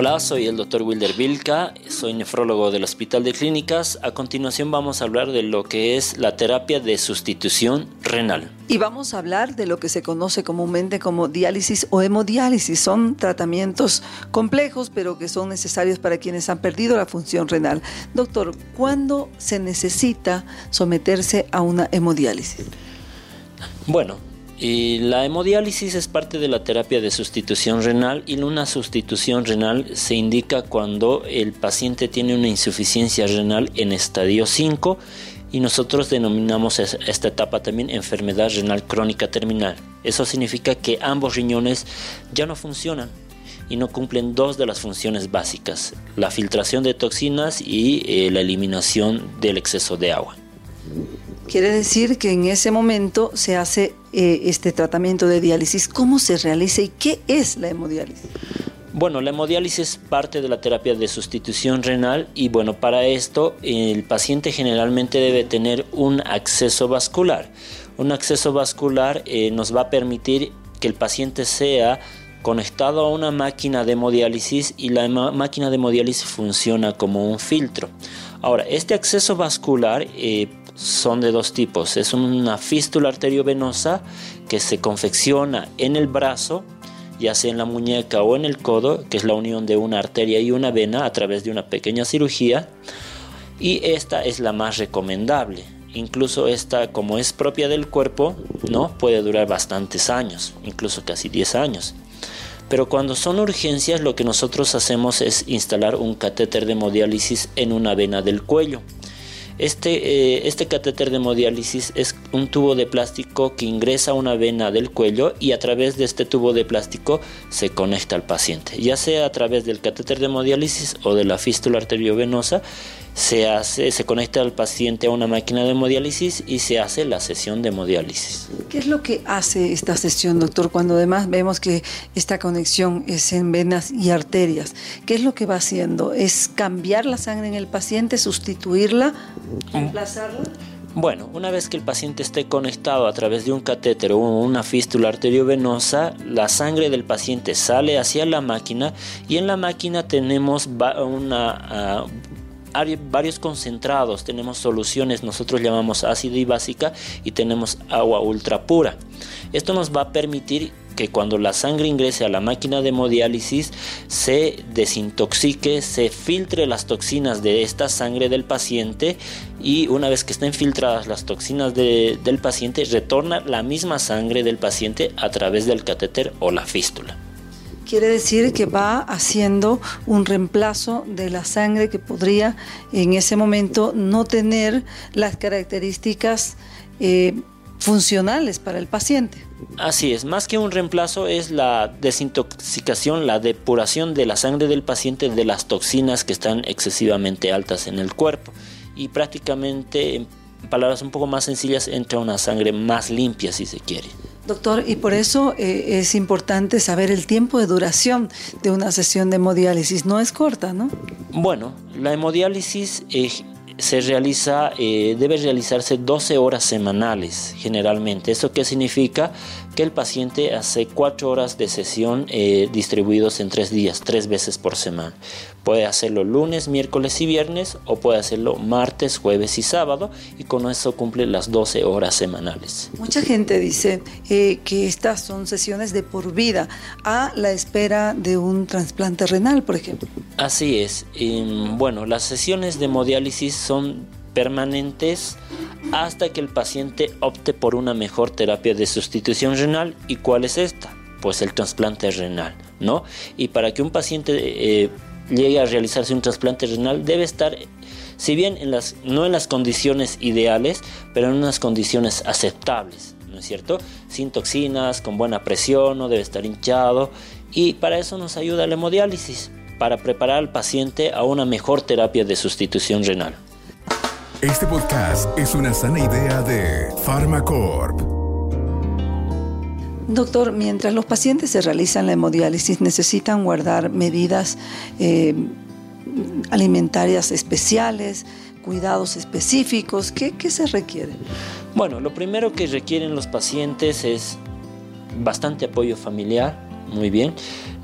Hola, soy el Dr. Wilder Vilca, soy nefrólogo del Hospital de Clínicas. A continuación vamos a hablar de lo que es la terapia de sustitución renal. Y vamos a hablar de lo que se conoce comúnmente como diálisis o hemodiálisis. Son tratamientos complejos, pero que son necesarios para quienes han perdido la función renal. Doctor, ¿cuándo se necesita someterse a una hemodiálisis? Bueno, la hemodiálisis es parte de la terapia de sustitución renal y una sustitución renal se indica cuando el paciente tiene una insuficiencia renal en estadio 5 y nosotros denominamos esta etapa también enfermedad renal crónica terminal. Eso significa que ambos riñones ya no funcionan y no cumplen dos de las funciones básicas, la filtración de toxinas y eh, la eliminación del exceso de agua. Quiere decir que en ese momento se hace eh, este tratamiento de diálisis. ¿Cómo se realiza y qué es la hemodiálisis? Bueno, la hemodiálisis es parte de la terapia de sustitución renal y bueno, para esto el paciente generalmente debe tener un acceso vascular. Un acceso vascular eh, nos va a permitir que el paciente sea conectado a una máquina de hemodiálisis y la máquina de hemodiálisis funciona como un filtro. Ahora, este acceso vascular eh, son de dos tipos. Es una fístula arteriovenosa que se confecciona en el brazo, ya sea en la muñeca o en el codo, que es la unión de una arteria y una vena a través de una pequeña cirugía. Y esta es la más recomendable. Incluso esta, como es propia del cuerpo, ¿no? puede durar bastantes años, incluso casi 10 años. Pero cuando son urgencias, lo que nosotros hacemos es instalar un catéter de hemodiálisis en una vena del cuello. Este, eh, este catéter de hemodiálisis es un tubo de plástico que ingresa a una vena del cuello y a través de este tubo de plástico se conecta al paciente, ya sea a través del catéter de hemodiálisis o de la fístula arteriovenosa se, hace, se conecta al paciente a una máquina de hemodiálisis y se hace la sesión de hemodiálisis. ¿Qué es lo que hace esta sesión, doctor, cuando además vemos que esta conexión es en venas y arterias? ¿Qué es lo que va haciendo? ¿Es cambiar la sangre en el paciente, sustituirla, reemplazarla? Bueno, una vez que el paciente esté conectado a través de un catéter o una fístula arteriovenosa, la sangre del paciente sale hacia la máquina y en la máquina tenemos ah, varios concentrados, tenemos soluciones, nosotros llamamos ácido y básica y tenemos agua ultra pura. Esto nos va a permitir que cuando la sangre ingrese a la máquina de hemodiálisis se desintoxique, se filtre las toxinas de esta sangre del paciente y una vez que estén filtradas las toxinas del paciente retorna la misma sangre del paciente a través del catéter o la fístula. Quiere decir que va haciendo un reemplazo de la sangre que podría en ese momento no tener las características eh, funcionales para el paciente. Así es, más que un reemplazo es la desintoxicación, la depuración de la sangre del paciente de las toxinas que están excesivamente altas en el cuerpo y prácticamente en palabras un poco más sencillas entra una sangre más limpia si se quiere. Doctor, y por eso eh, es importante saber el tiempo de duración de una sesión de hemodiálisis. No es corta, ¿no? Bueno, la hemodiálisis eh, se realiza, eh, debe realizarse 12 horas semanales generalmente. ¿Eso qué significa? Que el paciente hace 4 horas de sesión distribuidos en 3 días, 3 veces por semana. Puede hacerlo lunes, miércoles y viernes o puede hacerlo martes, jueves y sábado y con eso cumple las 12 horas semanales. Mucha gente dice eh, que estas son sesiones de por vida a la espera de un trasplante renal, por ejemplo. Así es. bueno, las sesiones de hemodiálisis son permanentes hasta que el paciente opte por una mejor terapia de sustitución renal. ¿Y cuál es esta? Pues el trasplante renal, ¿no? Y para que un paciente eh, llegue a realizarse un trasplante renal debe estar, si bien en las, no en las condiciones ideales, pero en unas condiciones aceptables, ¿no es cierto? Sin toxinas, con buena presión, no debe estar hinchado y para eso nos ayuda la hemodiálisis, para preparar al paciente a una mejor terapia de sustitución renal. Este podcast es una sana idea de Pharmacorp. Doctor, mientras los pacientes se realizan la hemodiálisis, necesitan guardar medidas eh, alimentarias especiales, cuidados específicos. ¿Qué, ¿Qué se requiere? Bueno, lo primero que requieren los pacientes es bastante apoyo familiar, muy bien.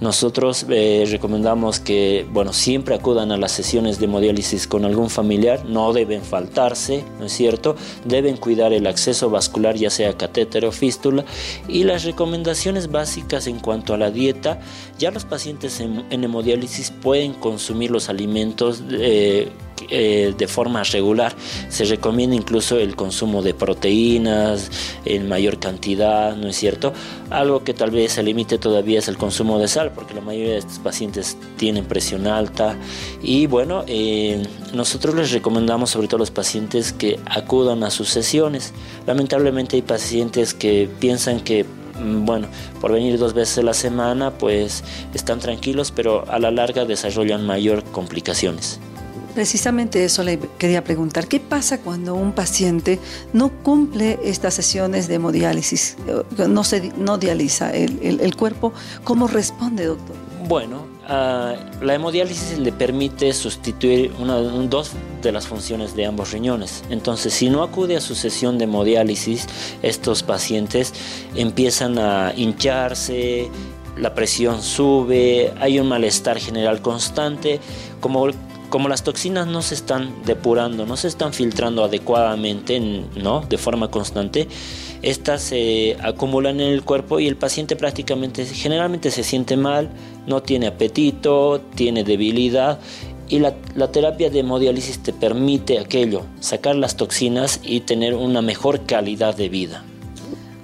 Nosotros eh, recomendamos que, bueno, siempre acudan a las sesiones de hemodiálisis con algún familiar, no deben faltarse, ¿no es cierto? Deben cuidar el acceso vascular, ya sea catéter o fístula, y las recomendaciones básicas en cuanto a la dieta, ya los pacientes en, hemodiálisis pueden consumir los alimentos eh, eh, de forma regular. Se recomienda incluso el consumo de proteínas en mayor cantidad, ¿no es cierto? Algo que tal vez se limite todavía es el consumo de sal, porque la mayoría de estos pacientes tienen presión alta. Y bueno, eh, nosotros les recomendamos sobre todo a los pacientes que acudan a sus sesiones. Lamentablemente hay pacientes que piensan que mm, bueno, por venir dos veces a la semana, pues están tranquilos, pero a la larga desarrollan mayor complicaciones. Precisamente eso le quería preguntar. ¿Qué pasa cuando un paciente no cumple estas sesiones de hemodiálisis? Eh, no, se, no dializa el, cuerpo. ¿Cómo responde, doctor? Bueno, ah, la hemodiálisis le permite sustituir una, dos de las funciones de ambos riñones. Entonces, si no acude a su sesión de hemodiálisis, estos pacientes empiezan a hincharse, la presión sube, hay un malestar general constante, como como las toxinas no se están depurando, no se están filtrando adecuadamente, ¿no? De forma constante, estas se acumulan en el cuerpo y el paciente prácticamente, generalmente se siente mal, no tiene apetito, tiene debilidad y la, la, terapia de hemodiálisis te permite aquello, sacar las toxinas y tener una mejor calidad de vida.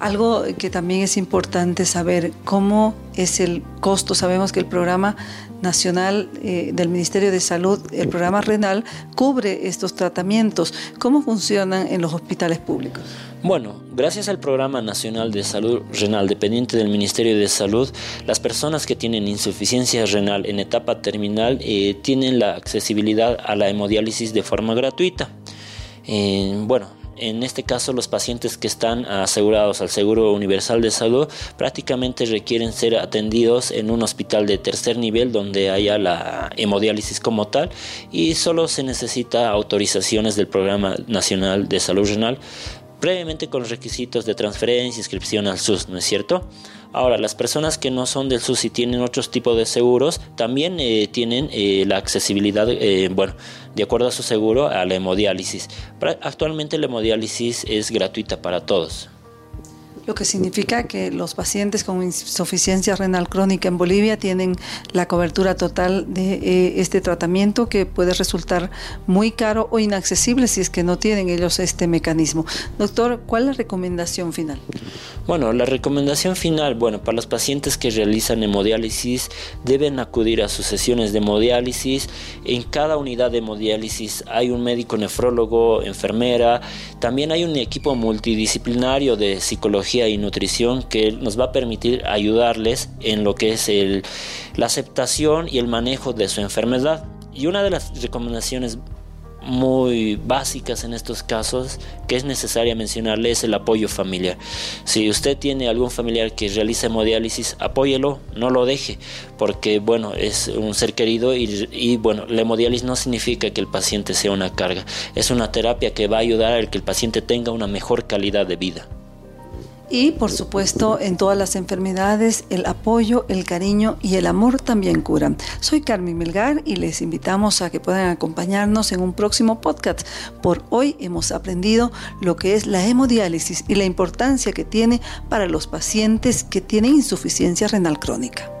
Algo que también es importante saber cómo es el costo. Sabemos que el programa nacional eh, del Ministerio de Salud, el programa renal, cubre estos tratamientos. ¿Cómo funcionan en los hospitales públicos? Bueno, gracias al Programa Nacional de Salud Renal dependiente del Ministerio de Salud, las personas que tienen insuficiencia renal en etapa terminal eh, tienen la accesibilidad a la hemodiálisis de forma gratuita. Eh, bueno, en este caso los pacientes que están asegurados al Seguro Universal de Salud prácticamente requieren ser atendidos en un hospital de tercer nivel donde haya la hemodiálisis como tal y solo se necesita autorizaciones del Programa Nacional de Salud Renal previamente con los requisitos de transferencia, inscripción al SUS, ¿no es cierto? Ahora, las personas que no son del SUS y tienen otros tipos de seguros, también eh, tienen eh, la accesibilidad, eh, bueno, de acuerdo a su seguro, a la hemodiálisis. Actualmente la hemodiálisis es gratuita para todos lo que significa que los pacientes con insuficiencia renal crónica en Bolivia tienen la cobertura total de eh, este tratamiento que puede resultar muy caro o inaccesible si es que no tienen ellos este mecanismo. Doctor, ¿cuál es la recomendación final? Bueno, la recomendación final, bueno, para los pacientes que realizan hemodiálisis deben acudir a sus sesiones de hemodiálisis. En cada unidad de hemodiálisis hay un médico nefrólogo, enfermera, también hay un equipo multidisciplinario de y nutrición que nos va a permitir ayudarles en lo que es la aceptación y el manejo de su enfermedad. Y una de las recomendaciones muy básicas en estos casos que es necesaria mencionarle es el apoyo familiar. Si usted tiene algún familiar que realiza hemodiálisis, apóyelo, no lo deje, porque bueno, es un ser querido y, y bueno, la hemodiálisis no significa que el paciente sea una carga, es una terapia que va a ayudar a que el paciente tenga una mejor calidad de vida. Y por supuesto, en todas las enfermedades, el apoyo, el cariño y el amor también curan. Soy Carmen Melgar y les invitamos a que puedan acompañarnos en un próximo podcast. Por hoy hemos aprendido lo que es la hemodiálisis y la importancia que tiene para los pacientes que tienen insuficiencia renal crónica.